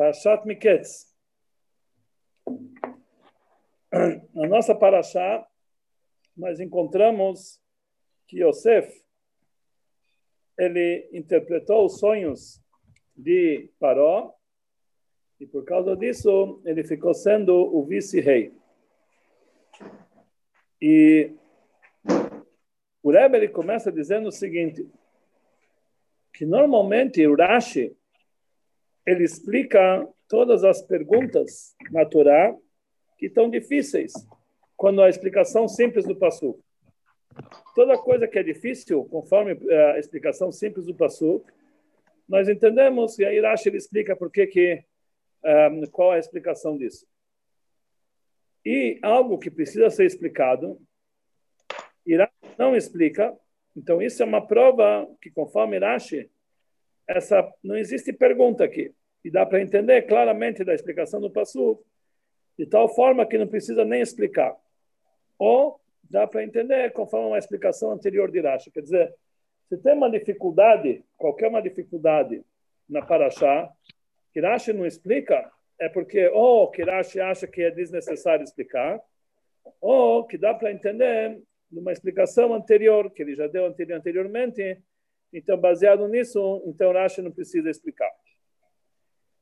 Parashat Miketz. Na nossa Parashá, nós encontramos que Yosef, ele interpretou os sonhos de Paró, e por causa disso, ele ficou sendo o vice-rei. E o Rebbe ele começa dizendo o seguinte, que normalmente o Rashi ele explica todas as perguntas na Torá que estão difíceis, quando a explicação simples do passo. Toda coisa que é difícil, conforme eh, a explicação simples do passo, nós entendemos e aí Rashi ele explica por que que um, eh, qual é a explicação disso. E algo que precisa ser explicado, Irashi não explica, então isso é uma prova que conforme Rashi, essa não existe pergunta aqui e dá para entender claramente da explicação do Passu, de tal forma que não precisa nem explicar. Ou dá para entender conforme uma explicação anterior de Rashi. Quer dizer, se tem uma dificuldade, qualquer uma dificuldade na Paraxá, que Rashi não explica, é porque ou que Rashi acha que é desnecessário explicar, ou que dá para entender numa explicação anterior, que ele já deu anteriormente, então, baseado nisso, então Rashi não precisa explicar.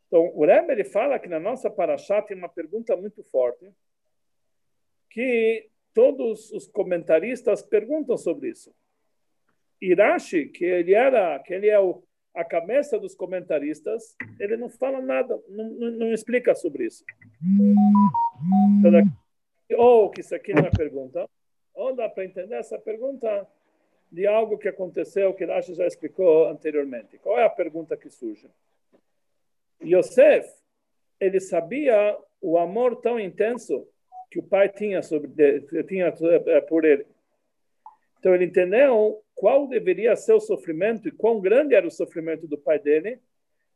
Então, o Rebbe ele fala que na nossa paraxá tem uma pergunta muito forte, que todos os comentaristas perguntam sobre isso. Irashi, que ele era, que ele é o, a cabeça dos comentaristas, ele não fala nada, não, não, não explica sobre isso. Então, ou que isso aqui não é pergunta, ou dá para entender essa pergunta de algo que aconteceu que Rashi já explicou anteriormente. Qual é a pergunta que surge? Yosef, ele sabia o amor tão intenso que o pai tinha, sobre, tinha eh, por ele. Então ele entendeu qual deveria ser o sofrimento e quão grande era o sofrimento do pai dele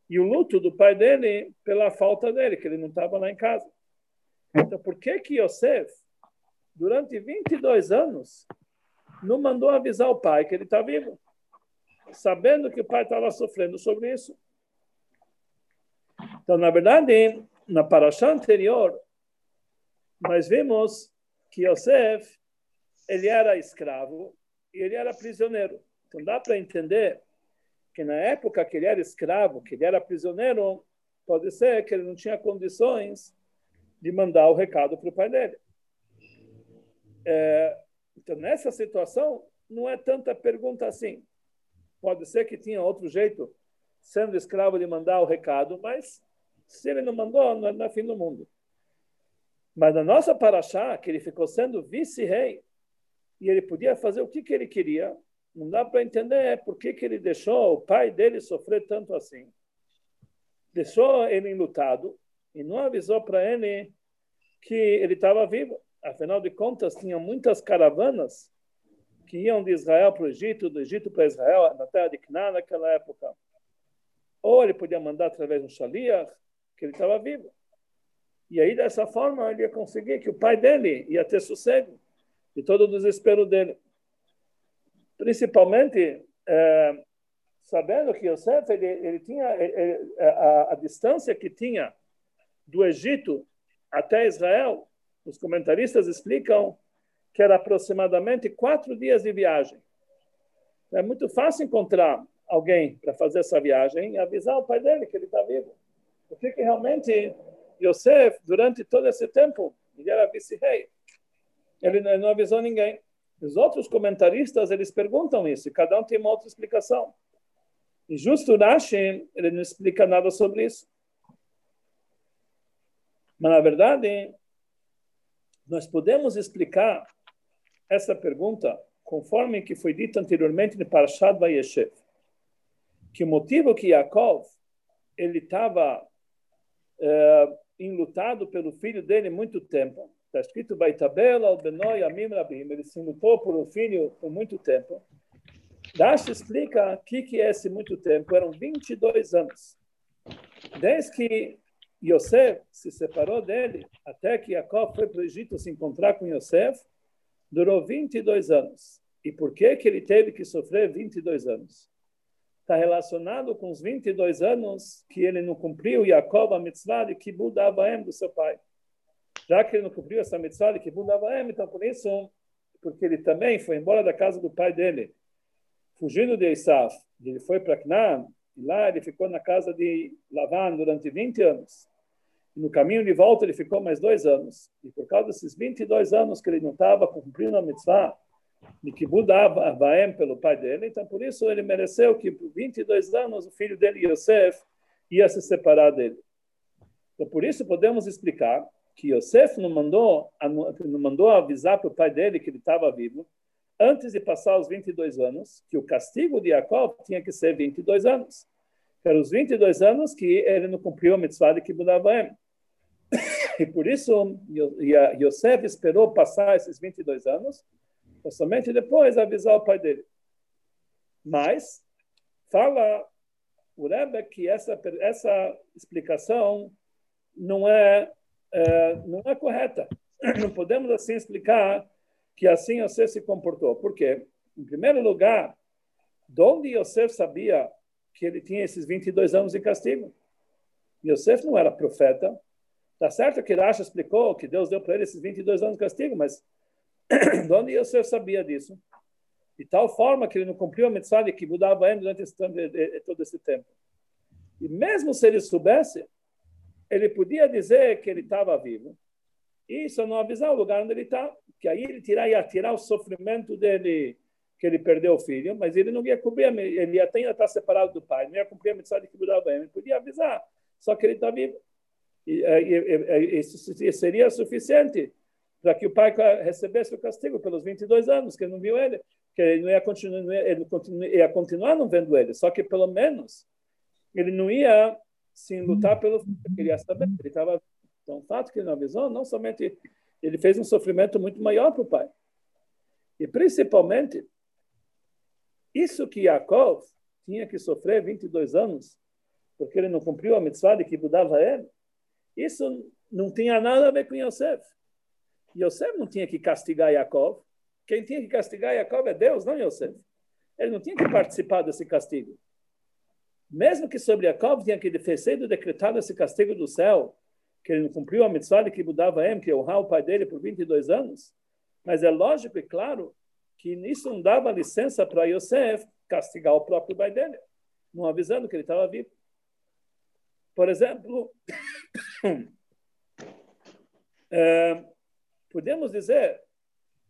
e o luto do pai dele pela falta dele, que ele não estava lá em casa. Então por que que Yosef, durante 22 anos, não mandou avisar o pai que ele está vivo? Sabendo que o pai estava sofrendo sobre isso. Então, na verdade, na paraxá anterior, nós vimos que Yosef, ele era escravo e ele era prisioneiro. Então, dá para entender que na época que ele era escravo, que ele era prisioneiro, pode ser que ele não tinha condições de mandar o recado para o pai dele. É, então, nessa situação, não é tanta pergunta assim. Pode ser que tinha outro jeito, sendo escravo, de mandar o recado, mas se ele não mandou, não é, não é fim do mundo. Mas na nossa paraxá, que ele ficou sendo vice-rei, e ele podia fazer o que, que ele queria, não dá para entender por que, que ele deixou o pai dele sofrer tanto assim. Deixou ele enlutado e não avisou para ele que ele estava vivo. Afinal de contas, tinha muitas caravanas que iam de Israel para o Egito, do Egito para Israel, na terra de Canaã naquela época. Ou ele podia mandar através de um shaliach, que ele estava vivo. E aí, dessa forma, ele ia conseguir que o pai dele ia ter sossego de todo o desespero dele. Principalmente, é, sabendo que Yosef, ele, ele tinha ele, a, a distância que tinha do Egito até Israel, os comentaristas explicam que era aproximadamente quatro dias de viagem. É muito fácil encontrar alguém para fazer essa viagem e avisar o pai dele que ele está vivo. Porque que realmente Yosef, durante todo esse tempo, ele era vice-rei. Ele não avisou ninguém. Os outros comentaristas, eles perguntam isso, cada um tem uma outra explicação. E justo Rashi, ele não explica nada sobre isso. Mas, na verdade, nós podemos explicar essa pergunta conforme que foi dito anteriormente no Parashat Vayeshev. Que o motivo que Yaakov ele estava é, enlutado pelo filho dele muito tempo. Está escrito Baitabel al Benoi Amim Rabim. Ele se lutou por filho por muito tempo. Dash explica o que, que é esse muito tempo. Eram 22 anos. Desde que Yosef se separou dele, até que Jacob foi para o Egito se encontrar com Yosef, durou 22 anos. E por que, que ele teve que sofrer 22 anos? Está relacionado com os 22 anos que ele não cumpriu Jacob a mitzvah de Kibbutz Avaim do seu pai. Já que ele não cumpriu essa mitzvah de Kibbutz Avaim, então por isso, porque ele também foi embora da casa do pai dele, fugindo de Isaf, ele foi para Canaã, e lá ele ficou na casa de Lavan durante 20 anos. E no caminho de volta ele ficou mais dois anos. E por causa desses 22 anos que ele não estava cumprindo a mitzvah, mudava Avaem pelo pai dele, então por isso ele mereceu que por 22 anos o filho dele, Yosef, ia se separar dele. Então por isso podemos explicar que Yosef não mandou, não mandou avisar para o pai dele que ele estava vivo, antes de passar os 22 anos, que o castigo de Jacob tinha que ser 22 anos. Eram os 22 anos que ele não cumpriu a mitzvah de Avaem. E por isso Yosef esperou passar esses 22 anos somente depois avisar o pai dele. Mas, fala o Rebbe que essa, essa explicação não é, é, não é correta. Não podemos assim explicar que assim Yosef se comportou. Por quê? Em primeiro lugar, de onde Yosef sabia que ele tinha esses 22 anos de castigo? Yosef não era profeta. Tá certo que Rashi explicou que Deus deu para ele esses 22 anos de castigo, mas de onde Yosef sabia disso? De tal forma que ele não cumpriu a de que mudava ele durante esse, todo esse tempo. E mesmo se ele soubesse, ele podia dizer que ele estava vivo e só não avisar o lugar onde ele está, que aí ele tirar, ia tirar o sofrimento dele, que ele perdeu o filho, mas ele não ia cumprir, ele ia ainda estar separado do pai, não ia cumprir a de que mudava ele, ele podia avisar, só que ele está vivo. E, e, e, isso seria suficiente para que o pai recebesse o castigo pelos 22 anos que ele não viu ele, que ele não ia continuar, ele ia continuar não vendo ele, só que pelo menos ele não ia sim lutar pelo filho, ele ia saber que ele estava então, o fato que ele não avisou, não somente ele fez um sofrimento muito maior para o pai, e principalmente isso que Yaakov tinha que sofrer 22 anos, porque ele não cumpriu a mitzvah que mudava ele, isso não tinha nada a ver com Yosef. Yosef não tinha que castigar Yaakov. Quem tinha que castigar Yaakov é Deus, não Yosef. Ele não tinha que participar desse castigo. Mesmo que sobre Yaakov tinha que ter sido decretado esse castigo do céu, que ele não cumpriu a mitzvah que mudava em que é honrar o pai dele por 22 anos, mas é lógico e claro que isso não dava licença para Yosef castigar o próprio pai dele, não avisando que ele estava vivo. Por exemplo, é, podemos dizer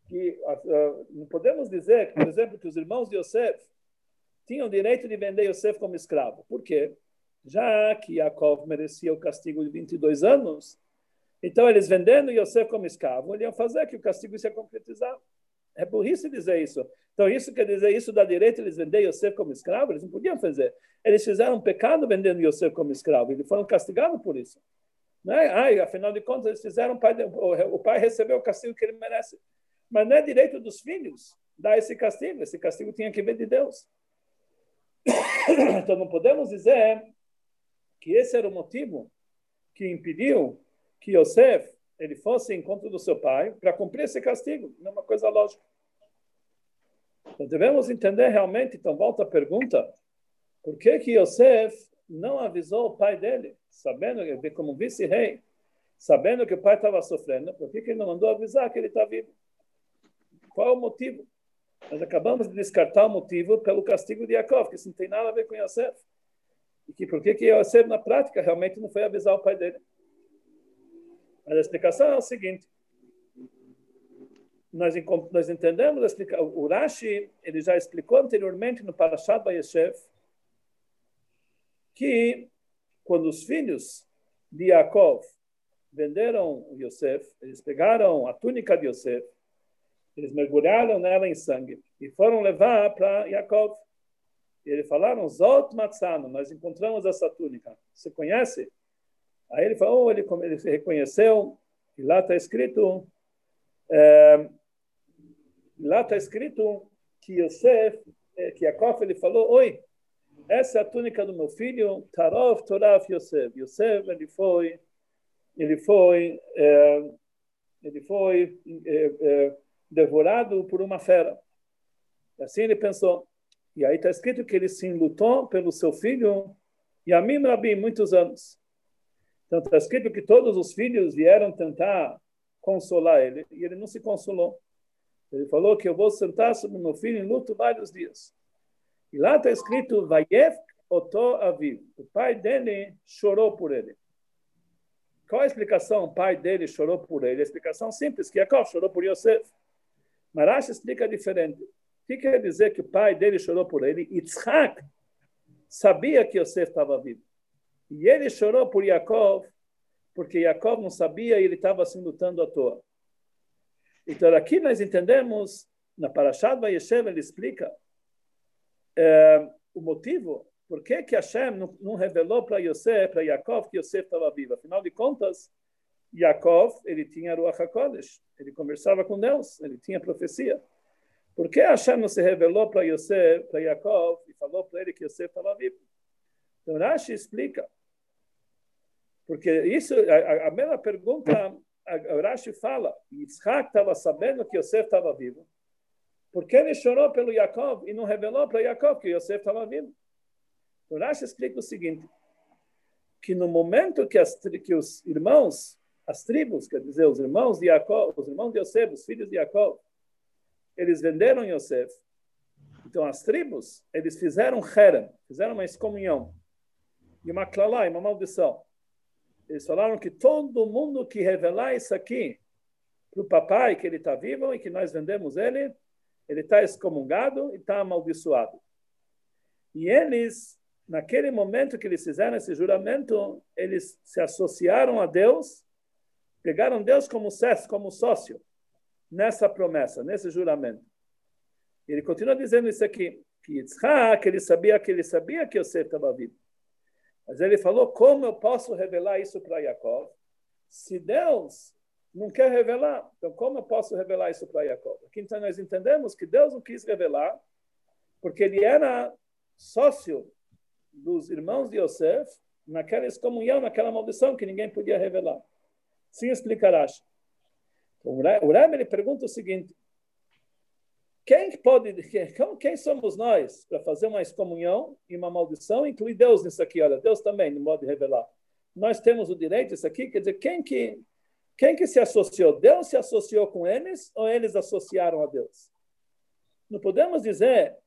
que uh, não podemos dizer, por exemplo, que os irmãos de Yosef tinham direito de vender Yosef como escravo. Por quê? Já que Yaakov merecia o castigo de 22 anos, então eles vendendo Yosef como escravo, iam fazer que o castigo se concretizar. É burrice dizer isso. Então, isso quer dizer, isso da direita, eles vender Yosef como escravo? Eles não podiam fazer. Eles fizeram um pecado vendendo Yosef como escravo. Eles foram castigados por isso. Né? Ai, afinal de contas, eles fizeram, o pai, o pai recebeu o castigo que ele merece. Mas não é direito dos filhos dar esse castigo. Esse castigo tinha que vir de Deus. Então não podemos dizer que esse era o motivo que impediu que Yosef ele fosse em encontro do seu pai para cumprir esse castigo. Não é uma coisa lógica. Então devemos entender realmente, então volta a pergunta, por que que Yosef não avisou o pai dele, sabendo como vice-rei, sabendo que o pai estava sofrendo, por que, que ele não mandou avisar que ele está vivo? Qual o motivo? Nós acabamos de descartar o motivo pelo castigo de Yaakov, que isso não tem nada a ver com Yosef. E que por que, que Yosef, na prática, realmente não foi avisar o pai dele? Mas a explicação é o seguinte. Nós, nós entendemos, o Rashi ele já explicou anteriormente no Parashat Bayeshev, que quando os filhos de Yaakov venderam Yosef, eles pegaram a túnica de Yosef, eles mergulharam nela em sangue e foram levar para Yaakov. E eles falaram, Zot Matzano, nós encontramos essa túnica. Você conhece? Aí ele falou, oh, ele, ele reconheceu, e lá está escrito, é, lá está escrito que Yosef, eh, que Yaakov, ele falou, oi, essa é a túnica do meu filho, Tarov Toraf Yosef. Yosef, ele foi, ele foi, é, ele foi é, é, devorado por uma fera. Assim ele pensou. E aí está escrito que ele se lutou pelo seu filho Yamim Rabim, muitos anos. Então está escrito que todos os filhos vieram tentar consolar ele e ele não se consolou. Ele falou que eu vou sentar sobre meu filho em luto vários dias. E lá está escrito Vayef Oto Aviv. O pai dele chorou por ele. Qual a explicação? O pai dele chorou por ele. A explicação simples, que Jacob chorou por Yosef. Marash explica diferente. O que quer dizer que o pai dele chorou por ele? Yitzhak sabia que Yosef estava vivo. E ele chorou por Yaakov, porque Yaakov não sabia e ele estava se lutando à toa. Então aqui nós entendemos, na Parashat Vayeshev ele explica é, o motivo por que, que Hashem não, não revelou para Yosef, para Yaakov, que Yosef estava vivo? Afinal de contas, Yaakov, ele tinha Ruach HaKodesh, ele conversava com Deus, ele tinha profecia. Por que Hashem não se revelou para Yosef, para Yaakov, e falou para ele que Yosef estava vivo? Então Rashi explica. Porque isso, a, a mesma pergunta, a, Rashi fala, Yitzhak estava sabendo que Yosef estava vivo. Por que ele chorou pelo Yaakov e não revelou para Yaakov que Yosef estava vivo? O Rashi explica o seguinte, que no momento que, as, que os irmãos, as tribos, quer dizer, os irmãos de Jacob, os irmãos de Yosef, os filhos de Jacob, eles venderam Yosef. Então, as tribos, eles fizeram herem, fizeram uma excomunhão, e uma clalá, uma maldição. Eles falaram que todo mundo que revelar isso aqui para o papai, que ele está vivo e que nós vendemos ele, ele está excomungado e está amaldiçoado. E eles naquele momento que eles fizeram esse juramento, eles se associaram a Deus, pegaram Deus como como sócio nessa promessa, nesse juramento. Ele continua dizendo isso aqui, que Yitzhak, ele sabia que ele sabia que Yosef estava vivo. Mas ele falou, como eu posso revelar isso para Jacob? Se Deus não quer revelar, então como eu posso revelar isso para Jacob? Aqui então nós entendemos que Deus não quis revelar, porque ele era sócio dos irmãos de Yosef naquela excomunhão, naquela maldição que ninguém podia revelar. Sim explicarás. O Rebbe ele pergunta o seguinte: quem pode, quem somos nós para fazer uma excomunhão e uma maldição? Inclui Deus nisso aqui, olha, Deus também não pode revelar. Nós temos o direito, isso aqui, quer dizer, quem que, quem que se associou? Deus se associou com eles ou eles associaram a Deus? Não podemos dizer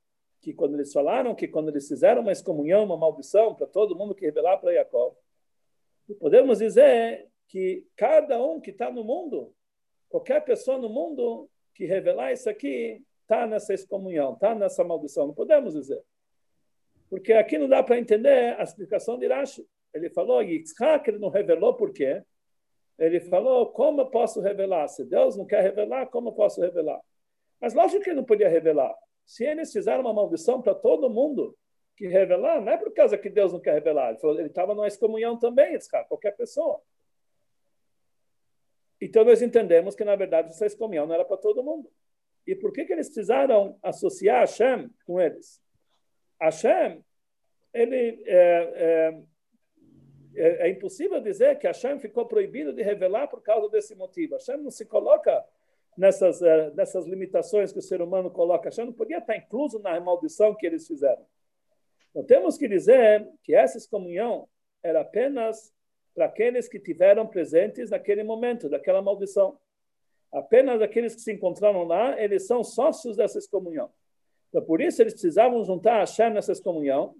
que quando eles falaram que quando eles fizeram uma excomunhão, uma maldição para todo mundo que revelar para Jacob, podemos dizer que cada um que está no mundo, qualquer pessoa no mundo que revelar isso aqui, está nessa excomunhão, está nessa maldição. Não podemos dizer. Porque aqui não dá para entender a explicação de Rashi. Ele falou, Yitzhak, ele não revelou por quê? Ele falou, como eu posso revelar? Se Deus não quer revelar, como eu posso revelar? Mas lógico que ele não podia revelar. Se eles fizeram uma maldição para todo mundo que revelar, não é por causa que Deus não quer revelar. Ele estava numa excomunhão também, qualquer pessoa. Então nós entendemos que, na verdade, essa excomunhão não era para todo mundo. E por que, que eles precisaram associar Hashem com eles? Hashem, ele, é, é, é, é impossível dizer que Hashem ficou proibido de revelar por causa desse motivo. Hashem não se coloca nessas, uh, nessas limitações que o ser humano coloca, achando que podia estar incluso na maldição que eles fizeram. Então, temos que dizer que essa excomunhão era apenas para aqueles que tiveram presentes naquele momento, daquela maldição. Apenas aqueles que se encontraram lá, eles são sócios dessa excomunhão. Então, por isso, eles precisavam juntar a Hashem nessa excomunhão,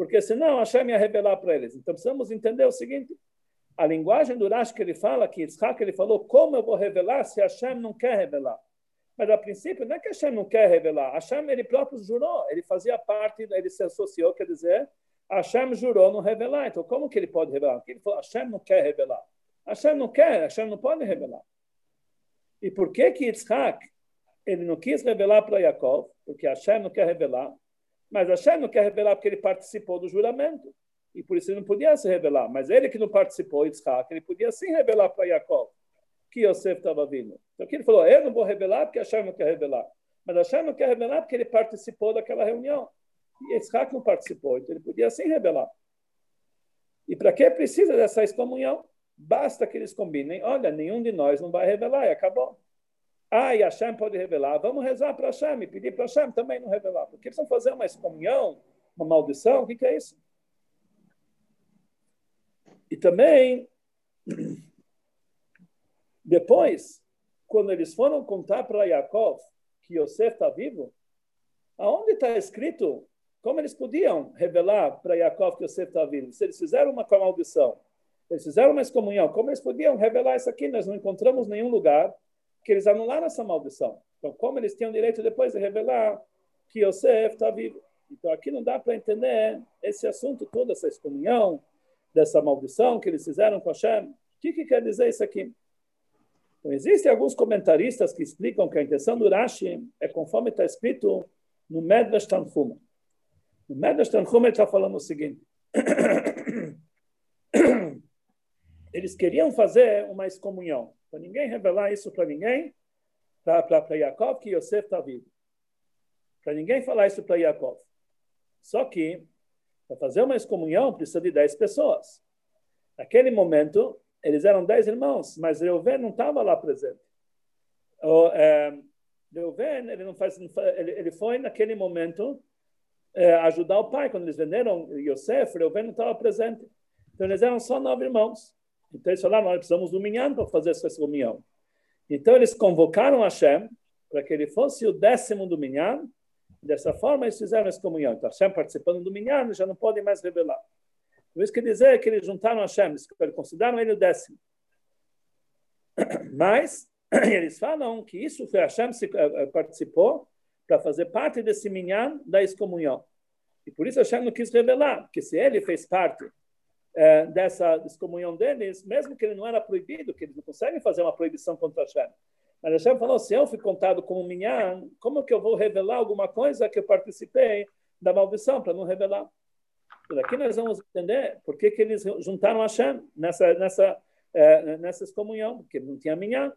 porque senão Hashem ia revelar para eles. Então, precisamos entender o seguinte: a linguagem do Rashi que ele fala, que Yitzhak ele falou, como eu vou revelar se Hashem não quer revelar? Mas a princípio não é que Hashem não quer revelar, Hashem ele próprio jurou, ele fazia parte, ele se associou, quer dizer, Hashem jurou não revelar, então como que ele pode revelar? Porque ele falou, Hashem não quer revelar. Hashem não quer, Hashem não pode revelar. E por que que Yitzhak ele não quis revelar para Yaakov? Porque Hashem não quer revelar, mas Hashem não quer revelar porque ele participou do juramento e por isso ele não podia se revelar. Mas ele que não participou, Yitzhak, ele podia sim revelar para Jacob que Yosef estava vindo. Então ele falou, eu não vou revelar porque Hashem não quer revelar. Mas Hashem não quer revelar porque ele participou daquela reunião. E Yitzhak não participou, então ele podia sim revelar. E para que precisa dessa excomunhão? Basta que eles combinem, olha, nenhum de nós não vai revelar e acabou. Ah, e Hashem pode revelar. Vamos rezar para Hashem pedir para Hashem também não revelar. Porque precisam fazer uma excomunhão, uma maldição. O que, que é isso? E também, depois, quando eles foram contar para Yaakov que Yosef está vivo, aonde está escrito como eles podiam revelar para Yaakov que Yosef está vivo? Se eles fizeram uma maldição, eles fizeram uma excomunhão, como eles podiam revelar isso aqui? Nós não encontramos nenhum lugar que eles anularam essa maldição. Então, como eles tinham direito depois de revelar que Yosef está vivo? Então, aqui não dá para entender esse assunto todo, essa excomunhão, dessa maldição que eles fizeram com Hashem. O que, que quer dizer isso aqui? Então, existem alguns comentaristas que explicam que a intenção do Rashi é conforme está escrito no Medrash Tanhuma. No Medrash Tanhuma está falando o seguinte. Eles queriam fazer uma excomunhão para ninguém revelar isso para ninguém, para Yaakov, que Yosef está vivo. Para ninguém falar isso para Yaakov. Só que, para fazer uma excomunhão, precisa de 10 pessoas. Naquele momento, eles eram 10 irmãos, mas Reuven não estava lá presente. O, é, Reuven, ele, não faz, ele, ele foi naquele momento é, ajudar o pai. Quando eles venderam Yosef, Reuven não estava presente. Então, eles eram só nove irmãos. Então eles falaram, nós precisamos do Minyan para fazer essa reunião. Então eles convocaram Hashem para que ele fosse o décimo do Minyan. Dessa forma eles fizeram essa comunhão. Então Hashem participando do Minyan já não podem mais revelar. Isso quer dizer que eles juntaram Hashem, eles consideraram ele o décimo. Mas eles falam que isso foi Hashem que eh, eh, participou para fazer parte desse minyan da excomunhão. E por isso Hashem não quis revelar, porque se ele fez parte é, dessa excomunhão deles, mesmo que ele não era proibido, que eles não conseguem fazer uma proibição contra Hashem. Mas Hashem falou, se eu fui contado como minyan, como que eu vou revelar alguma coisa que eu participei da maldição, para não revelar? Por aqui nós vamos entender por que, que eles juntaram Hashem nessa, nessa, é, nessa excomunhão, porque não tinha minyan.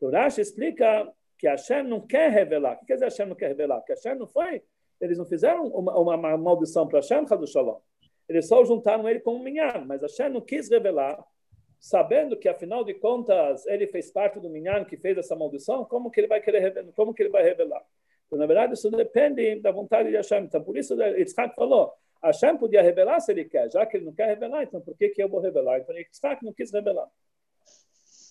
O Rashi explica que Hashem não quer revelar. O que quer dizer Hashem não quer revelar? Que Hashem não foi, eles não fizeram uma, uma, maldição para Hashem, Hadu Shalom. Eles só juntaram ele com um minyan, mas Hashem não quis revelar, sabendo que, afinal de contas, ele fez parte do minyan que fez essa maldição, como que ele vai querer revelar? Como que ele vai revelar? Então, na verdade, isso depende da vontade de Hashem. Então, por isso, Yitzhak falou, Hashem podia revelar se ele quer, já que ele não quer revelar, então por que, que eu vou revelar? Então, Yitzhak não quis revelar.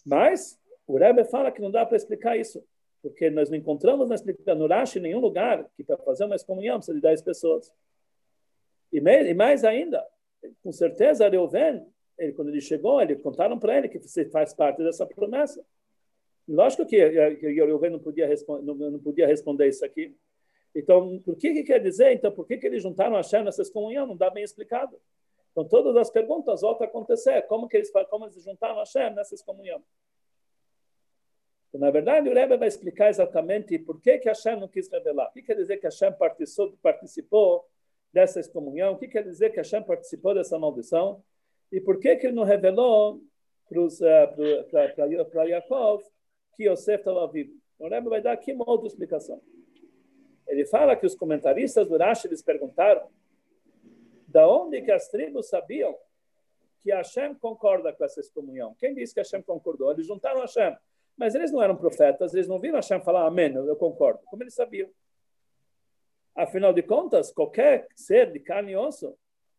Mas, o Rebbe fala que não dá para explicar isso, porque nós não encontramos na explicação, no Rashi, em nenhum lugar que para fazer uma excomunhão precisa de 10 pessoas. E e mais ainda, com certeza, Reuven, ele, quando ele chegou, ele contaram para ele que você faz parte dessa promessa. Lógico que, que Reuven não podia, não, podia responder isso aqui. Então, por que, que quer dizer? Então, por que, que eles juntaram a Shem nessa excomunhão? Não dá bem explicado. Então, todas as perguntas voltam a acontecer. Como que eles, como eles juntaram a Shem nessa excomunhão? Então, na verdade, o Rebbe vai explicar exatamente por que, que Hashem não quis revelar. O que quer dizer que Hashem participou, participou dessa excomunhão? O que quer dizer que Hashem participou dessa maldição? E por que, que ele não revelou para uh, Yaakov que Yosef estava vivo? O Rebbe vai dar aqui uma outra explicação. Ele fala que os comentaristas do Rashi eles perguntaram da onde que as tribos sabiam que Hashem concorda com essa excomunhão. Quem disse que Hashem concordou? Eles juntaram Hashem. Mas eles não eram profetas, eles não viram Hashem falar amém, eu concordo. Como eles sabiam? Afinal de contas, qualquer ser de carne e osso,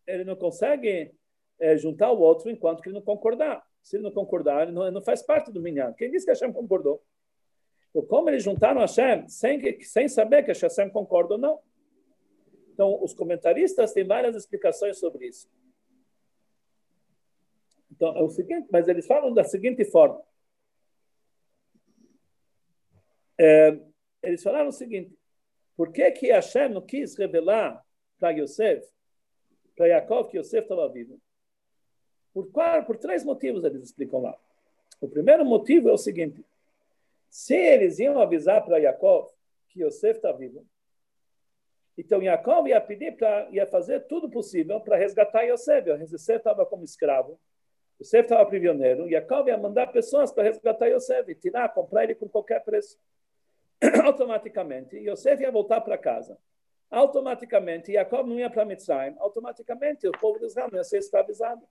ele não consegue é, juntar o outro enquanto que ele não concordar. Se ele não concordar, ele não, ele não faz parte do minyan. Quem disse que Hashem concordou? Então, como eles juntaram Hashem sem, sem saber que Hashem concorda ou não? Então, os comentaristas têm várias explicações sobre isso. Então, é o seguinte, mas eles falam da seguinte forma. É, eles falaram o seguinte: por que, que Hashem não quis revelar para Yosef, para Yaakov, que Yosef estava vivo? Por, qual, por três motivos eles explicam lá. O primeiro motivo é o seguinte: se eles iam avisar para Yaakov que Yosef está vivo, então Yaakov ia pedir para, ia fazer tudo possível para resgatar Yosef. Yosef estava como escravo, Yosef estava prisioneiro, Yaakov ia mandar pessoas para resgatar Yosef tirar, comprar ele com qualquer preço. automaticamente Yosef ia voltar para casa. Automaticamente Jacob não ia para Mitzrayim. Automaticamente o povo de Israel não ia ser escravizado.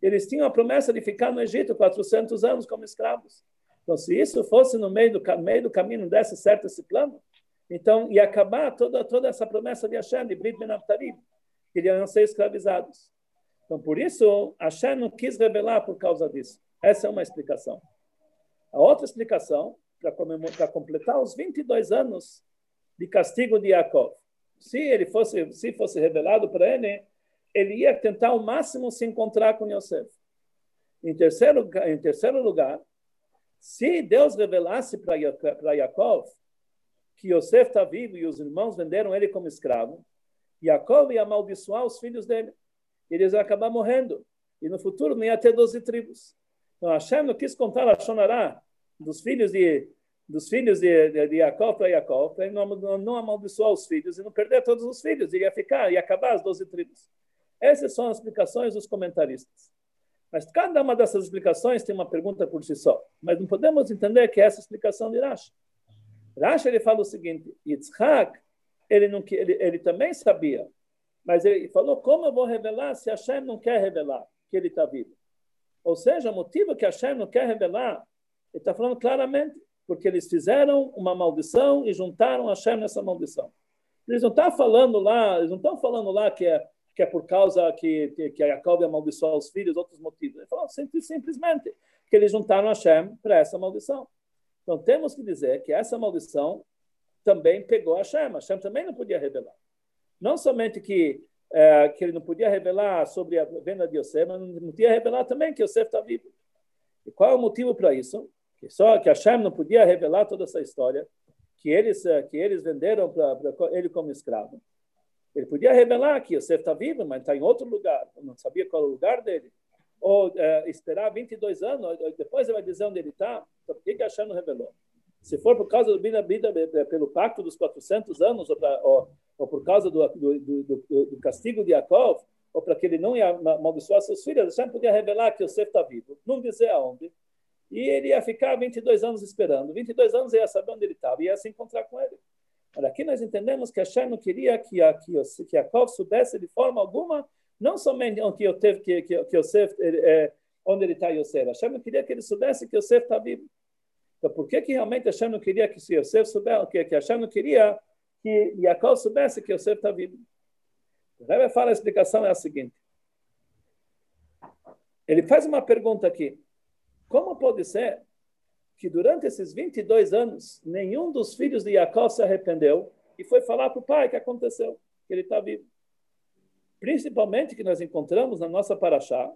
Eles tinham a promessa de ficar no Egito 400 anos como escravos. Então, se isso fosse no meio do, meio do caminho, desse certo esse plano, então ia acabar toda, toda essa promessa de Hashem, de Brit Ben Abtarim, que iam ser escravizados. Então, por isso, Hashem não quis revelar por causa disso. Essa é uma explicação. A outra explicação, para completar os 22 anos de castigo de Yaakov, se ele fosse, se fosse revelado para ele, ele ia tentar ao máximo se encontrar com Yosef. Em terceiro, em terceiro lugar, se Deus revelasse para Yaakov que Yosef está vivo e os irmãos venderam ele como escravo, Yaakov ia amaldiçoar os filhos dele. Eles iam acabar morrendo. E no futuro não ia ter 12 tribos. Então Hashem não quis contar a Shonará dos filhos de dos filhos de, de, de Yaakov para para ele não, não, amaldiçoar os filhos e não perder todos os filhos, ele ia ficar, ia acabar as 12 tribos. Essas são as explicações dos comentaristas. Mas cada uma dessas explicações tem uma pergunta por si só. Mas não podemos entender que é essa explicação de Rashi. Rashi ele fala o seguinte: Yitzhak, ele, não, ele, ele também sabia, mas ele falou: como eu vou revelar se Hashem não quer revelar que ele está vivo? Ou seja, o motivo que Hashem não quer revelar, ele está falando claramente, porque eles fizeram uma maldição e juntaram Hashem nessa maldição. Eles não estão falando lá, eles não estão falando lá que é que é por causa que que, Jacob amaldiçoou os filhos, outros motivos. Ele falou simples, simplesmente que eles juntaram Hashem para essa maldição. Então temos que dizer que essa maldição também pegou Hashem. Hashem também não podia revelar. Não somente que é, que ele não podia revelar sobre a venda de Yosef, mas não podia revelar também que Yosef está vivo. E qual é o motivo para isso? Que só que Hashem não podia revelar toda essa história, que eles eh, que eles venderam para ele como escravo. Ele podia revelar que Yosef está vivo, mas está em outro lugar, não sabia qual é o lugar dele. Ou é, esperar 22 anos, depois ele vai dizer onde ele está. Então, por que, que Hashem não revelou? Se for por causa do vida, vida pelo pacto dos 400 anos, ou, pra, ou, ou por causa do, do, do, do, castigo de Yaakov, ou para que ele não ia amaldiçoar seus filhos, Hashem podia revelar que Yosef está vivo, não dizer aonde. E ele ia ficar 22 anos esperando. 22 anos ia saber onde ele estava, ia se encontrar com ele. Mas aqui nós entendemos que Hashem não queria que, a, que, que Yaakov soubesse de forma alguma, não somente onde Yosef, que, que, que Yosef, é, onde ele está Yosef. Hashem não queria que ele soubesse que Yosef está vivo. Então, por que, que realmente Hashem não queria que Yosef soubesse, que, que Hashem não queria que Yaakov soubesse que Yosef está vivo? O Rebbe fala, a explicação é a seguinte. Ele faz uma pergunta aqui. Como pode ser que durante esses 22 anos, nenhum dos filhos de Yaakov se arrependeu e foi falar para o pai que aconteceu, que ele está vivo? Principalmente que nós encontramos na nossa paraxá,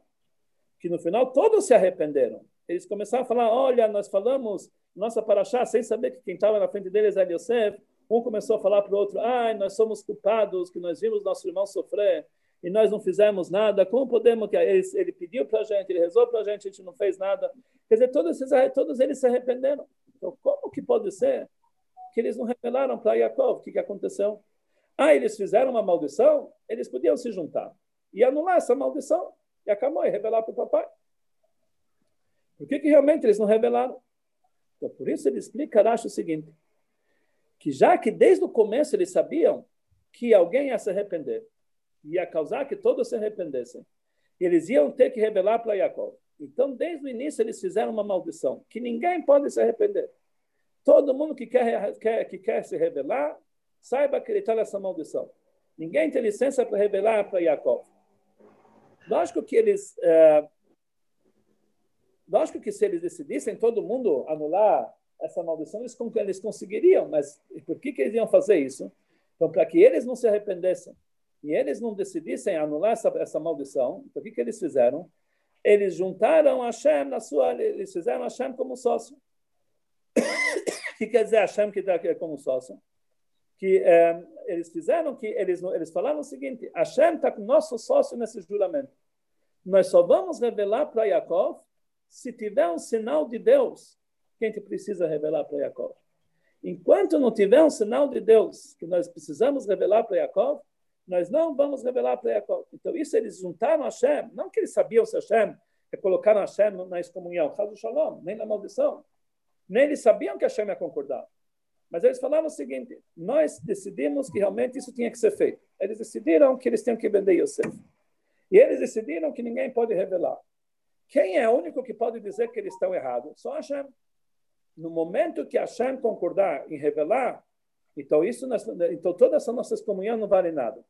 que no final todos se arrependeram. Eles começaram a falar, olha, nós falamos nossa paraxá, sem saber que quem estava na frente deles era Yosef, um começou a falar para o outro, ai, nós somos culpados, que nós vimos nosso irmão sofrer e nós não fizemos nada, como podemos que ele, ele pediu para a gente, ele rezou para a gente, a gente não fez nada. Quer dizer, todos, esses, todos eles se arrependeram. Então, como que pode ser que eles não revelaram para Yaakov o que, que aconteceu? Ah, eles fizeram uma maldição? Eles podiam se juntar e anular essa maldição e acabou e revelar para o papai. Por que, que realmente eles não revelaram? Então, por isso ele explica, acho o seguinte, que já que desde o começo eles sabiam que alguém ia se arrepender, ia causar que todos se arrependessem, eles iam ter que revelar para Jacob. Então, desde o início, eles fizeram uma maldição, que ninguém pode se arrepender. Todo mundo que quer, quer, que quer se revelar, saiba está nessa maldição. Ninguém tem licença para revelar para Jacob. Lógico que eles é, Lógico que se eles decidissem todo mundo anular essa maldição, eles, eles conseguiriam, mas por que, que eles iam fazer isso? Então, para que eles não se arrependessem e eles não decidissem anular essa, essa maldição, então o que, que eles fizeram? Eles juntaram Hashem na sua. Eles fizeram Hashem como sócio. O que quer dizer Hashem que está como sócio? Que é, eles fizeram que. Eles, eles falaram o seguinte: Hashem está com nosso sócio nesse juramento. Nós só vamos revelar para Yaakov se tiver um sinal de Deus, que a gente precisa revelar para Jacob. Enquanto não tiver um sinal de Deus que nós precisamos revelar para Jacob, nós não vamos revelar para Jacob. Então, isso eles juntaram Hashem, não que eles sabiam se Hashem, que colocaram Hashem na excomunhão, caso Shalom, nem na maldição. Nem eles sabiam que Hashem ia concordar. Mas eles falaram o seguinte: nós decidimos que realmente isso tinha que ser feito. Eles decidiram que eles tinham que vender Yosef. E eles decidiram que ninguém pode revelar. Quem é o único que pode dizer que eles estão errados? Só Hashem. no momento que Hashem concordar em revelar, então isso, então toda essa nossa comunhão não vale nada.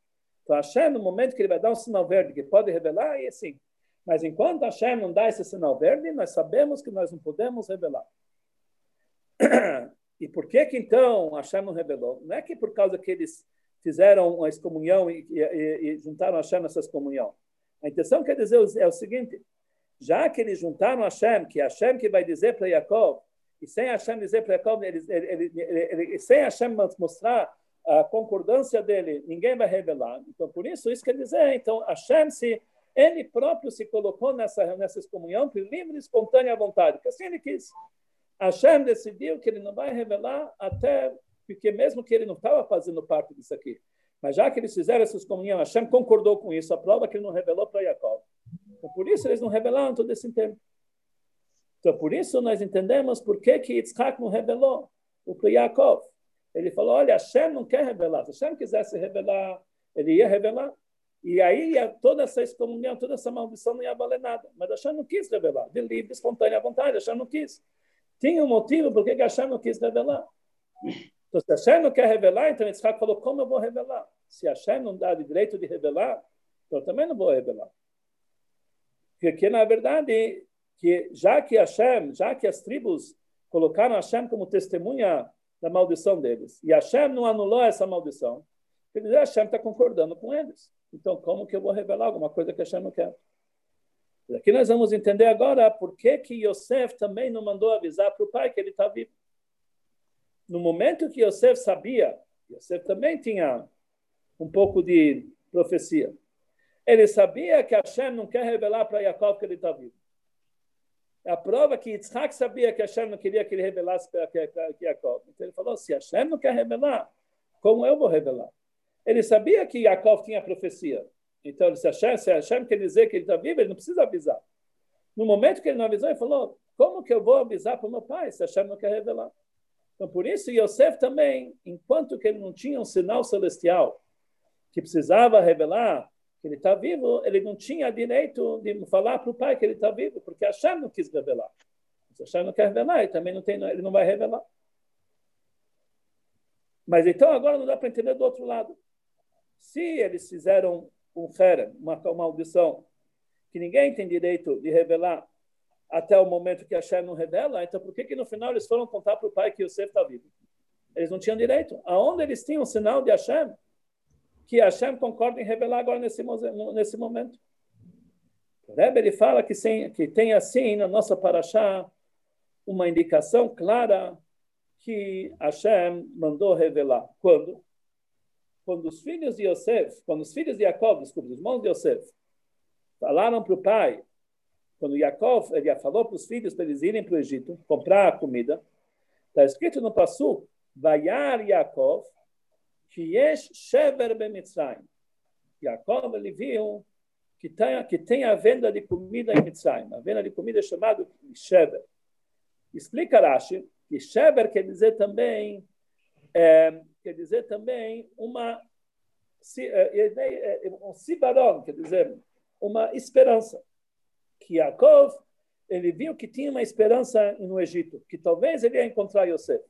Então Hashem, no momento que ele vai dar um sinal verde que pode revelar, é assim. Mas enquanto Hashem não dá esse sinal verde, nós sabemos que nós não podemos revelar. E por que que então Hashem não revelou? Não é que por causa que eles fizeram uma excomunhão e, e, e juntaram Hashem nessa excomunhão. A intenção quer dizer é o seguinte, já que eles juntaram Hashem, que é Hashem que vai dizer para Jacob, e sem Hashem dizer para Jacob, ele, ele, ele, sem Hashem mostrar a concordância dele, ninguém vai revelar. Então, por isso, isso quer dizer, então, Hashem se ele próprio se colocou nessa nessa excomunhão por livre e espontânea vontade, que assim ele quis. Hashem decidiu que ele não vai revelar até porque mesmo que ele não estava fazendo parte disso aqui, mas já que eles fizeram essa excomunhão, Hashem concordou com isso, a prova que ele não revelou para Jacob. Então, por isso eles não revelaram todo esse tempo. Então, por isso nós entendemos por que que Yitzhak não revelou o para Jacob. Ele falou, olha, Hashem não quer revelar. Se Hashem quisesse revelar, ele ia revelar. E aí toda essa excomunhão, toda essa maldição não ia valer nada. Mas Hashem não quis revelar, de livre, espontânea vontade, Hashem não quis. Tinha um motivo por que Hashem não quis revelar. Então, se Hashem não quer revelar, então Yitzhak falou, como eu vou revelar? Se Hashem não dá o direito de revelar, então eu também não vou revelar. Porque, na verdade, que já que Hashem, já que as tribos colocaram Hashem como testemunha da maldição deles, e Hashem não anulou essa maldição, quer dizer, Hashem está concordando com eles. Então, como que eu vou revelar alguma coisa que Hashem não quer? Aqui nós vamos entender agora por que, que Yosef também não mandou avisar para o pai que ele está vivo. No momento que Yosef sabia, Yosef também tinha um pouco de profecia. Ele sabia que Hashem não quer revelar para Jacob que ele está vivo. A prova que Yitzhak sabia que Hashem não queria que ele revelasse para Jacob. Então ele falou: se Hashem não quer revelar, como eu vou revelar? Ele sabia que Jacob tinha profecia. Então, se Hashem, se Hashem quer dizer que ele está vivo, ele não precisa avisar. No momento que ele não avisou, ele falou: como que eu vou avisar para o meu pai se Hashem não quer revelar? Então, por isso, Yosef também, enquanto que ele não tinha um sinal celestial que precisava revelar ele está vivo, ele não tinha direito de falar para o pai que ele está vivo, porque Hashem não quis revelar. Se Hashem não quer revelar, ele também não, tem, ele não vai revelar. Mas então agora não dá para entender do outro lado. Se eles fizeram um fera, uma, uma audição, que ninguém tem direito de revelar até o momento que Hashem não revela, então por que, que no final eles foram contar para o pai que Yosef está vivo? Eles não tinham direito. Aonde eles tinham o sinal de Hashem? Que Hashem concorda em revelar agora nesse, nesse momento. O Rebbe, ele fala que, sem, que tem assim na nossa paraxá uma indicação clara que Hashem mandou revelar. Quando? Quando os filhos de Yosef, quando os filhos de Jacob, desculpa, os irmãos de Yosef, falaram para o pai, quando Jacob ele falou para os filhos para eles irem para o Egito comprar comida, está escrito no Passu, Vayar Jacob, que Yesh Shever Bemitzrayim. Jacob ele viu que tem, que tem a venda de comida em Mitzrayim. A venda de comida é chamada Shever. Explica Rashi que Shever quer dizer também é, quer dizer também uma um sibaron, quer dizer, uma esperança. Que Yaakov, ele viu que tinha uma esperança no Egito, que talvez ele ia encontrar Yosef.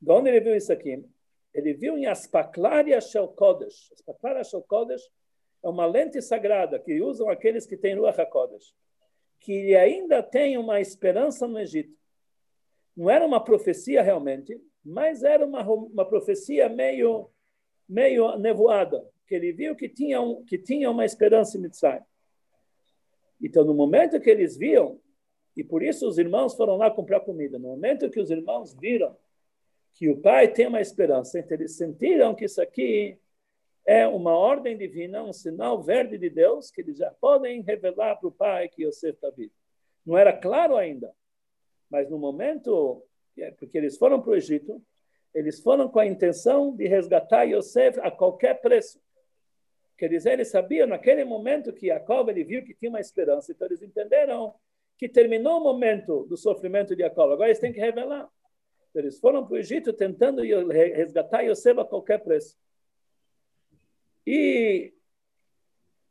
De onde ele viu isso aqui? Ele viu em Aspaklaria Shel Kodesh. Aspaklaria Shel Kodesh é uma lente sagrada que usam aqueles que têm Ruach HaKodesh, que ainda tem uma esperança no Egito. Não era uma profecia realmente, mas era uma, uma profecia meio, meio nevoada, que ele viu que tinha, um, que tinha uma esperança em Mitzrayim. Então, no momento que eles viam, e por isso os irmãos foram lá comprar comida, no momento que os irmãos viram que o pai tem uma esperança. Então, eles sentiram que isso aqui é uma ordem divina, um sinal verde de Deus, que eles já podem revelar para o pai que Yosef está vivo. Não era claro ainda, mas no momento, é, porque eles foram para o Egito, eles foram com a intenção de resgatar Yosef a qualquer preço. Quer dizer, eles sabiam naquele momento que Jacob ele viu que tinha uma esperança, então eles entenderam que terminou o momento do sofrimento de Jacob, agora eles têm que revelar. Eles foram para o Egito tentando resgatar Yosef a qualquer preço. E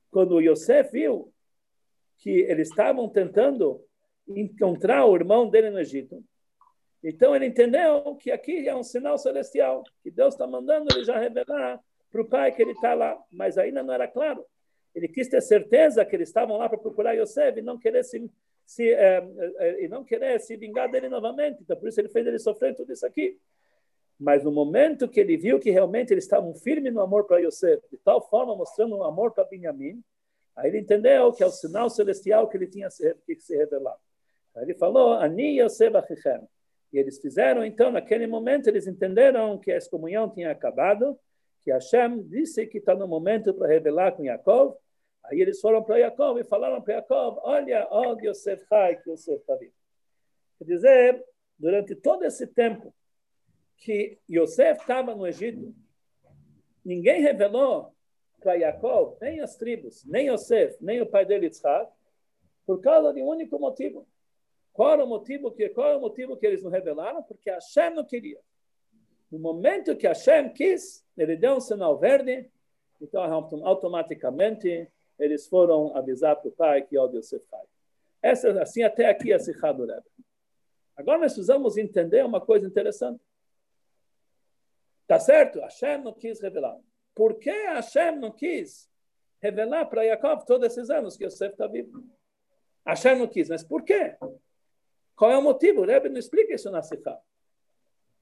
quando Yosef viu que eles estavam tentando encontrar o irmão dele no Egito, Então ele entendeu que aqui é um sinal celestial, que Deus está mandando ele já revelar para o pai que ele está lá, mas ainda não era claro. Ele quis ter certeza que eles estavam lá para procurar Yosef e não querer se, se é, e não querer se vingar dele novamente. Então por isso ele fez ele sofrer tudo isso aqui. Mas no momento que ele viu que realmente eles estavam firmes no amor para Yosef, de tal forma mostrando um amor para Benjamim, aí ele entendeu que é o sinal celestial que ele tinha que se revelar. Aí ele falou, Ani Yosef Achichem. E eles fizeram, então, naquele momento, eles entenderam que a excomunhão tinha acabado, que Hashem disse que está no momento para revelar com Yaakov. Aí eles foram para Yaakov e falaram para Yaakov, olha onde Yosef Hai, que Yosef está vivo. Quer dizer, durante todo esse tempo que Yosef estava no Egito, ninguém revelou para Yaakov, nem as tribos, nem Yosef, nem o pai dele, Yitzhak, por causa de um único motivo. Qual era o motivo que, qual é o motivo que eles não revelaram? Porque Hashem não queria. No momento que Hashem quis, ele deu um sinal verde, então automaticamente eles foram avisar para o pai que ódio Yosef pai. Essa, assim, até aqui a Sikha do Rebbe. Agora nós precisamos entender uma coisa interessante. Tá certo? Hashem não quis revelar. Por que Hashem não quis revelar para Jacob todos esses anos que Yosef está vivo? Hashem não quis, mas por quê? Qual é o motivo? O Rebbe não explica isso na Sikha.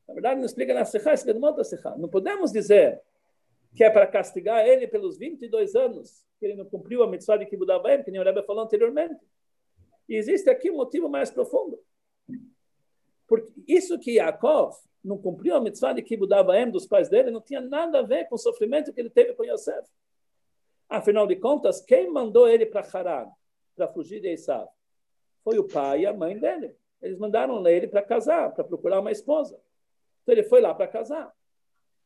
Na verdade, não explica na Sikha, explica no outra Sikha. Não podemos dizer que é para castigar ele pelos 22 anos que ele não cumpriu a mitzvah de Kibbutz Avaim, que nem o Rebbe falou anteriormente. E existe aqui um motivo mais profundo. Porque isso que Yaakov não cumpriu a mitzvah de Kibbutz Avaim dos pais dele não tinha nada a ver com o sofrimento que ele teve com Yosef. Afinal de contas, quem mandou ele para Haran, para fugir de Esav? Foi o pai e a mãe dele. Eles mandaram ele para casar, para procurar uma esposa. Então ele foi lá para casar.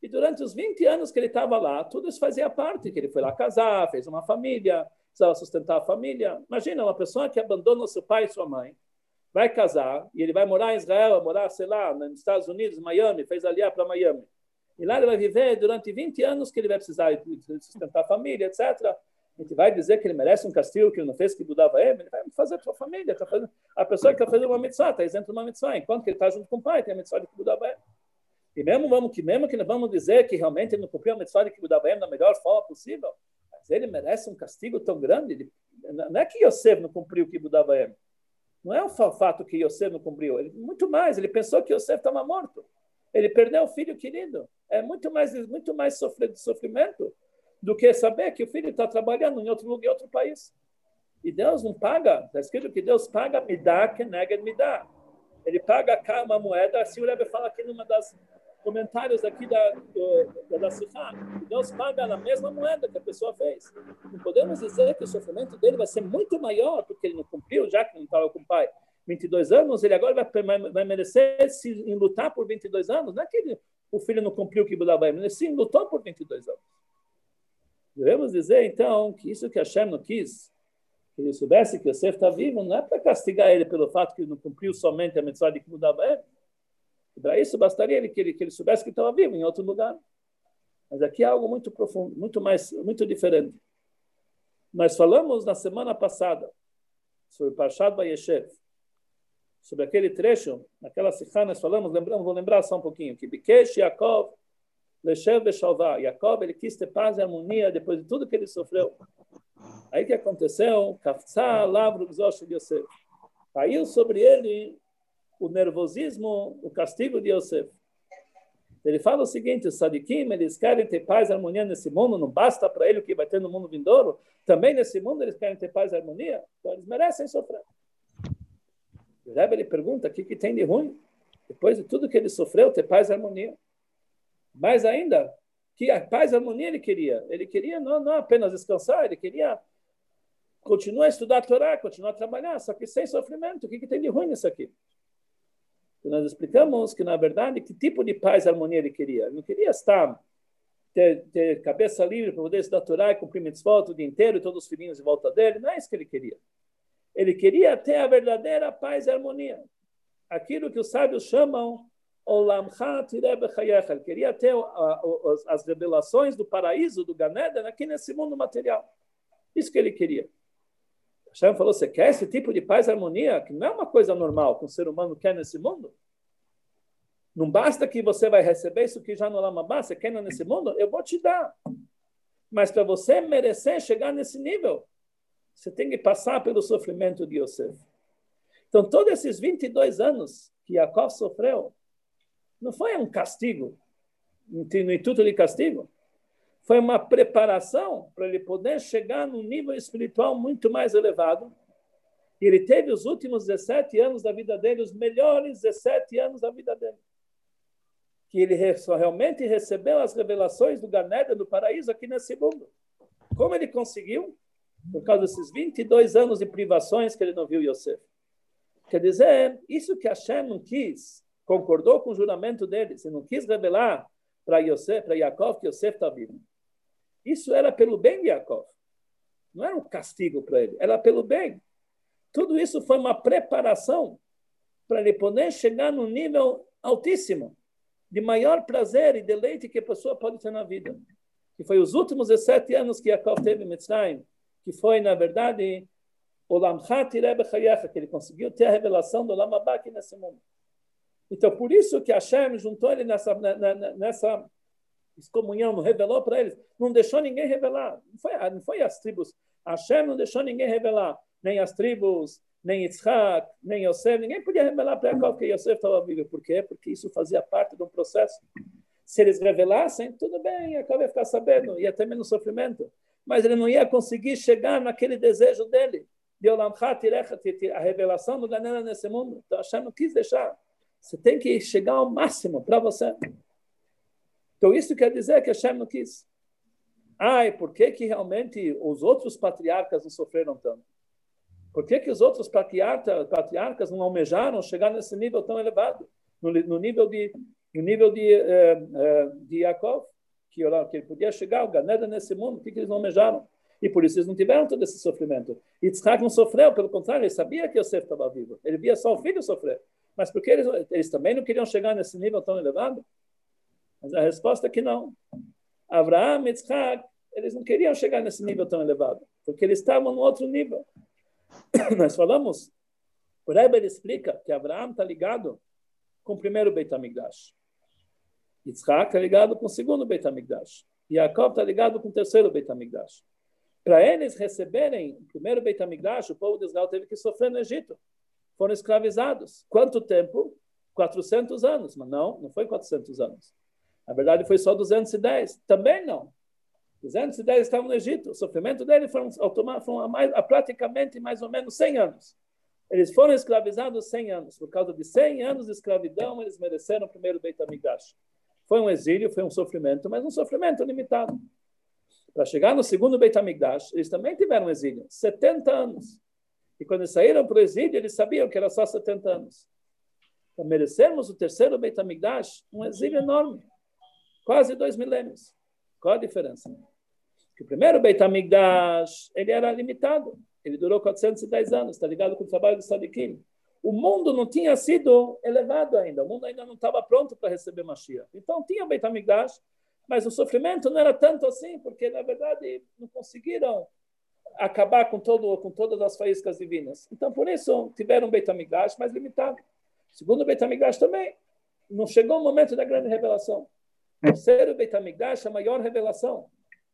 E durante os 20 anos que ele estava lá, tudo isso fazia parte, que ele foi lá casar, fez uma família, precisava sustentar a família. Imagina uma pessoa que abandona seu pai e sua mãe, vai casar, e ele vai morar em Israel, morar, sei lá, nos Estados Unidos, Miami, fez aliar para Miami. E lá ele vai viver durante 20 anos que ele vai precisar sustentar a família, etc. A gente vai dizer que ele merece um castigo que ele não fez, que mudava ele, ele vai fazer a sua família. Tá fazendo... A pessoa que está fazendo uma mitzvah está isento de uma mitzvah, enquanto que ele está junto com o pai, tem a mitzvah de que mudava ele. E mesmo vamos que mesmo que nós vamos dizer que realmente ele não cumpriu a mitzvah de Kibbutz da melhor forma possível, mas ele merece um castigo tão grande. Não é que Yosef não cumpriu o da Não é o fato que Yosef não cumpriu. Ele, muito mais, ele pensou que Yosef estava morto. Ele perdeu o filho querido. É muito mais, muito mais sofrimento do que saber que o filho está trabalhando em outro lugar, em outro país. E Deus não paga. Está escrito que Deus paga me dá, que nega me dá. Ele paga uma moeda, assim o Rebbe fala aqui numa das comentários aqui da, do, da Sikha. Deus paga na mesma moeda que a pessoa fez. Não podemos dizer que o sofrimento dele vai ser muito maior porque ele não cumpriu, já que não estava com o pai 22 anos, ele agora vai, vai merecer se lutar por 22 anos. Não é que ele, o filho não cumpriu o que Buda vai, ele sim lutou por 22 anos. Devemos dizer, então, que isso que Hashem não quis, que ele soubesse que Yosef está vivo, não é para castigar ele pelo fato que ele não cumpriu somente a mensagem de que mudava ele, para isso bastaria ele, que, ele, que ele soubesse que estava vivo em outro lugar. Mas aqui é algo muito profundo, muito mais, muito diferente. Nós falamos na semana passada sobre Parshat Vayeshev, sobre aquele trecho, naquela sikha nós falamos, lembramos, vou lembrar só um pouquinho, que Bikesh Yaakov Leshev Beshalvah. Yaakov, ele quis ter paz e harmonia depois de tudo que ele sofreu. Aí que aconteceu? Kaftzah Lavro Gzosh Yosef. Caiu sobre ele o nervosismo, o castigo de Yosef. Ele fala o seguinte: os sadikim, eles querem ter paz e harmonia nesse mundo, não basta para ele o que vai ter no mundo vindouro, também nesse mundo eles querem ter paz e harmonia, então eles merecem sofrer. O Rebbe ele pergunta: o que, que tem de ruim? Depois de tudo que ele sofreu, ter paz e harmonia. Mais ainda, que a paz e harmonia ele queria. Ele queria não, não apenas descansar, ele queria continuar a estudar a Torá, continuar a trabalhar, só que sem sofrimento. O que, que tem de ruim nisso aqui? Nós explicamos que, na verdade, que tipo de paz e harmonia ele queria. Ele não queria estar, ter, ter cabeça livre para poder estudar Torá e cumprir mitzvot o dia inteiro e todos os filhinhos em volta dele. Não é isso que ele queria. Ele queria ter a verdadeira paz e harmonia. Aquilo que os sábios chamam ele queria ter as revelações do paraíso, do Ganeda, aqui nesse mundo material. Isso que ele queria. Hashem falou: você quer esse tipo de paz e harmonia, que não é uma coisa normal que um ser humano quer nesse mundo? Não basta que você vai receber isso que já no Lamabá, você quer nesse mundo, eu vou te dar. Mas para você merecer chegar nesse nível, você tem que passar pelo sofrimento de Yosef. Então, todos esses 22 anos que Jacob sofreu, não foi um castigo, no intuito de castigo, foi uma preparação para ele poder chegar num nível espiritual muito mais elevado. E ele teve os últimos 17 anos da vida dele, os melhores 17 anos da vida dele que ele só realmente recebeu as revelações do Ganeda, do paraíso, aqui nesse mundo. Como ele conseguiu? Por causa desses 22 anos de privações que ele não viu Yosef. Quer dizer, isso que Hashem não quis, concordou com o juramento dele, se não quis revelar para Yosef, para Yaakov, que Yosef está vivo. Isso era pelo bem de Yaakov. Não era um castigo para ele, era pelo bem. Tudo isso foi uma preparação para ele poder chegar num nível altíssimo de maior prazer e deleite que a pessoa pode ter na vida. Que foi os últimos 17 anos que Yaakov teve em Mitzrayim, que foi, na verdade, o Lamchat que ele conseguiu ter a revelação do Lamabá nesse mundo. Então, por isso que Hashem juntou ele nessa, nessa excomunhão, não revelou para eles, não deixou ninguém revelar. Não foi, não foi as tribos. Hashem não deixou ninguém revelar, nem as tribos, nem Yitzhak, nem Yosef, ninguém podia revelar para Jacob que Yosef estava vivo. Por quê? Porque isso fazia parte de um processo. Se eles revelassem, tudo bem, Jacob ia ficar sabendo, ia ter menos sofrimento. Mas ele não ia conseguir chegar naquele desejo dele, de a revelação do Ganena nesse mundo. Então Hashem não quis deixar. Você tem que chegar ao máximo para você. Então isso quer dizer que Hashem não quis. Ai, por que, que realmente os outros patriarcas não sofreram tanto? Por que, que os outros patriarcas, não almejaram chegar nesse nível tão elevado? No, no nível de, no nível de, eh, eh, de Yaakov, que, que ele podia chegar, o Ganeda nesse mundo, por que, que eles não almejaram? E por isso eles não tiveram todo esse sofrimento. E Yitzhak não sofreu, pelo contrário, ele sabia que Yosef estava vivo. Ele via só o filho sofrer. Mas por que eles, eles também não queriam chegar nesse nível tão elevado? Mas a resposta é que não. Abraão Yitzhak, eles não queriam chegar nesse nível tão elevado, porque eles estavam no outro nível. nós falamos, o Rebbe explica que Abraão está ligado com o primeiro Beit HaMikdash. Yitzhak está ligado com o segundo Beit HaMikdash. Jacob está ligado com o terceiro Beit HaMikdash. Para eles receberem o primeiro Beit HaMikdash, o povo de Israel teve que sofrer no Egito. Foram escravizados. Quanto tempo? 400 anos. Mas não, não foi 400 anos. Na verdade, foi só 210. Também não. 210 estavam no Egito. O sofrimento deles foi, foi mais, praticamente mais ou menos 100 anos. Eles foram escravizados 100 anos. Por causa de 100 anos de escravidão, eles mereceram o primeiro Beit HaMikdash. Foi um exílio, foi um sofrimento, mas um sofrimento limitado. Para chegar no segundo Beit HaMikdash, eles também tiveram exílio, 70 anos. E quando eles saíram para o exílio, eles sabiam que era só 70 anos. Para merecermos o terceiro Beit HaMikdash, um exílio enorme, quase dois milênios. Qual a diferença? Que o primeiro Beit HaMikdash, ele era limitado. Ele durou 410 anos, está ligado com o trabalho do Sadikim. O mundo não tinha sido elevado ainda. O mundo ainda não estava pronto para receber Mashiach. Então, tinha Beit HaMikdash, mas o sofrimento não era tanto assim, porque, na verdade, não conseguiram acabar com, todo, com todas as faíscas divinas. Então, por isso, tiveram Beit HaMikdash mais limitado. Segundo Beit HaMikdash também, não chegou o momento da grande revelação. O terceiro Beit HaMikdash, a maior revelação.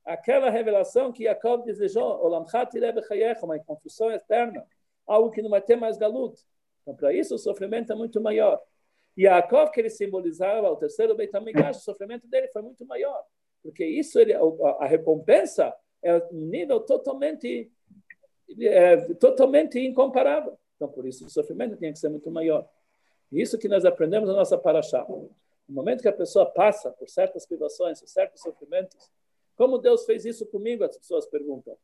Aquela revelação que Jacob desejou, uma construção eterna, algo que não vai ter mais galut. Então, para isso, o sofrimento é muito maior. E Jacob, que ele simbolizava o terceiro Beit HaMikdash, o sofrimento dele foi muito maior. Porque isso, ele, a, recompensa é um nível totalmente, é, totalmente incomparável. Então, por isso, o sofrimento tinha que ser muito maior. Isso que nós aprendemos na nossa paraxá. No momento que a pessoa passa por certas privações, por certos sofrimentos, como Deus fez isso comigo? As pessoas perguntam.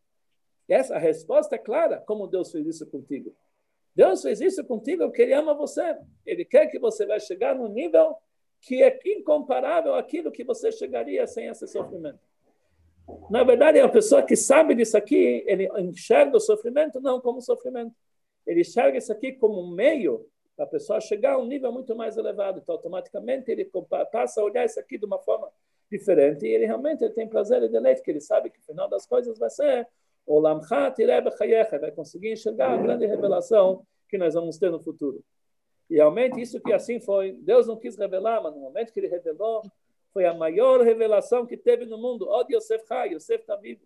E essa a resposta é clara: como Deus fez isso contigo? Deus fez isso contigo porque Ele ama você. Ele quer que você vai chegar no nível que é incomparável àquilo que você chegaria sem esse sofrimento. Na verdade, a pessoa que sabe disso aqui, ele enxerga o sofrimento não como sofrimento. Ele enxerga isso aqui como um meio a pessoa chegar a um nível muito mais elevado. Então, automaticamente, ele passa a olhar isso aqui de uma forma diferente e ele realmente tem prazer e deleite, que ele sabe que o final das coisas vai ser o Lamchat vai conseguir enxergar a grande revelação que nós vamos ter no futuro. E realmente isso que assim foi. Deus não quis revelar, mas no momento que ele revelou, foi a maior revelação que teve no mundo. Ó Yosef Chai, Yosef está vivo.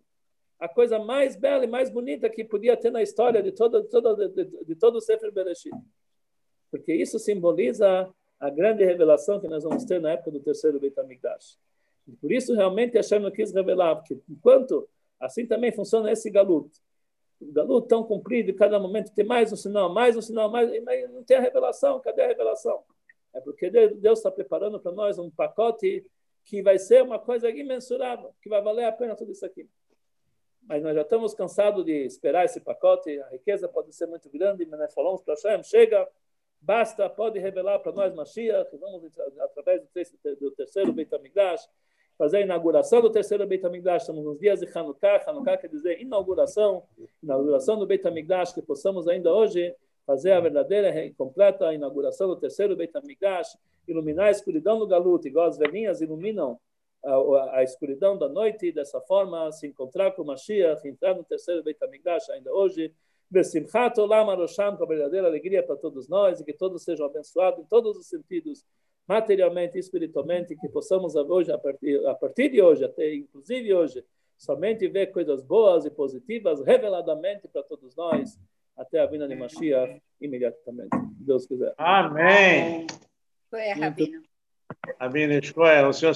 A coisa mais bela e mais bonita que podia ter na história de todo, todo, de, de, de todo o Sefer Bereshit. Porque isso simboliza a grande revelação que nós vamos ter na época do terceiro Beit HaMikdash. Por isso, realmente, Hashem não quis revelar, porque enquanto assim também funciona esse galut, o galut tão comprido, cada momento tem mais um sinal, mais um sinal, mais, mas não tem a revelação, cadê a revelação? É porque Deus está preparando para nós um pacote que vai ser uma coisa imensurável, que vai valer a pena tudo isso aqui. Mas nós já estamos cansados de esperar esse pacote, a riqueza pode ser muito grande, mas nós falamos para Hashem, chega, basta, pode revelar para nós Mashiach, vamos através do terceiro Beit HaMikdash, fazer a inauguração do terceiro Beit HaMikdash, estamos nos dias de Hanukkah, Hanukkah quer dizer inauguração, inauguração do Beit HaMikdash, que possamos ainda hoje fazer a verdadeira e completa inauguração do terceiro Beit HaMikdash, iluminar a escuridão do Galut, igual as velhinhas iluminam a, a, escuridão da noite, e dessa forma se encontrar com Mashiach, entrar no terceiro Beit HaMikdash ainda hoje, Besimchat Olam Arosham, com a verdadeira alegria para todos nós, e que todos sejam abençoados em todos os sentidos, materialmente e espiritualmente, que possamos hoje, a partir, a partir de hoje, até inclusive hoje, somente ver coisas boas e positivas reveladamente para todos nós, até a vinda de Mashiach imediatamente. Deus quiser. Amém. Foi, Rabino. Rabino, escolha, o senhor